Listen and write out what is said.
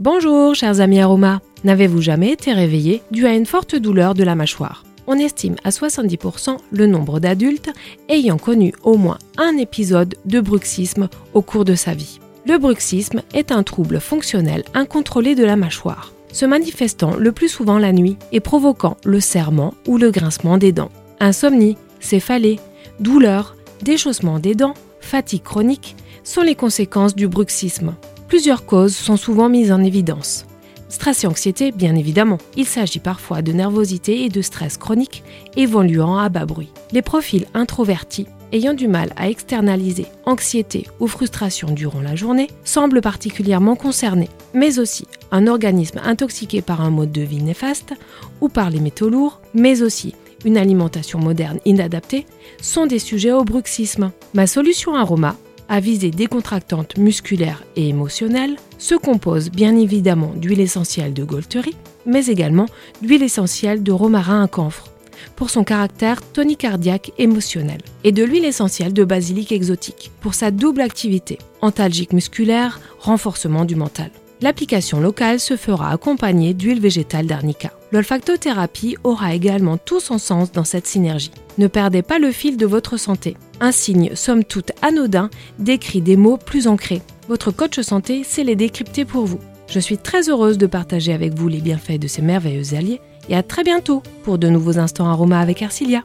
Bonjour chers amis aromas, n'avez-vous jamais été réveillé dû à une forte douleur de la mâchoire? On estime à 70% le nombre d'adultes ayant connu au moins un épisode de bruxisme au cours de sa vie. Le bruxisme est un trouble fonctionnel incontrôlé de la mâchoire, se manifestant le plus souvent la nuit et provoquant le serrement ou le grincement des dents. Insomnie, céphalée, douleur, déchaussement des dents, fatigue chronique sont les conséquences du bruxisme. Plusieurs causes sont souvent mises en évidence. Stress et anxiété, bien évidemment. Il s'agit parfois de nervosité et de stress chronique évoluant à bas bruit. Les profils introvertis ayant du mal à externaliser anxiété ou frustration durant la journée semblent particulièrement concernés, mais aussi un organisme intoxiqué par un mode de vie néfaste ou par les métaux lourds, mais aussi une alimentation moderne inadaptée sont des sujets au bruxisme. Ma solution aroma à visée décontractante musculaire et émotionnelle, se compose bien évidemment d'huile essentielle de Golterie, mais également d'huile essentielle de romarin à camphre, pour son caractère tonicardiaque émotionnel, et de l'huile essentielle de basilic exotique, pour sa double activité, antalgique musculaire, renforcement du mental. L'application locale se fera accompagnée d'huile végétale d'arnica. L'olfactothérapie aura également tout son sens dans cette synergie. Ne perdez pas le fil de votre santé. Un signe somme toute anodin décrit des mots plus ancrés. Votre coach santé sait les décrypter pour vous. Je suis très heureuse de partager avec vous les bienfaits de ces merveilleux alliés et à très bientôt pour de nouveaux instants aromas avec Arcilia.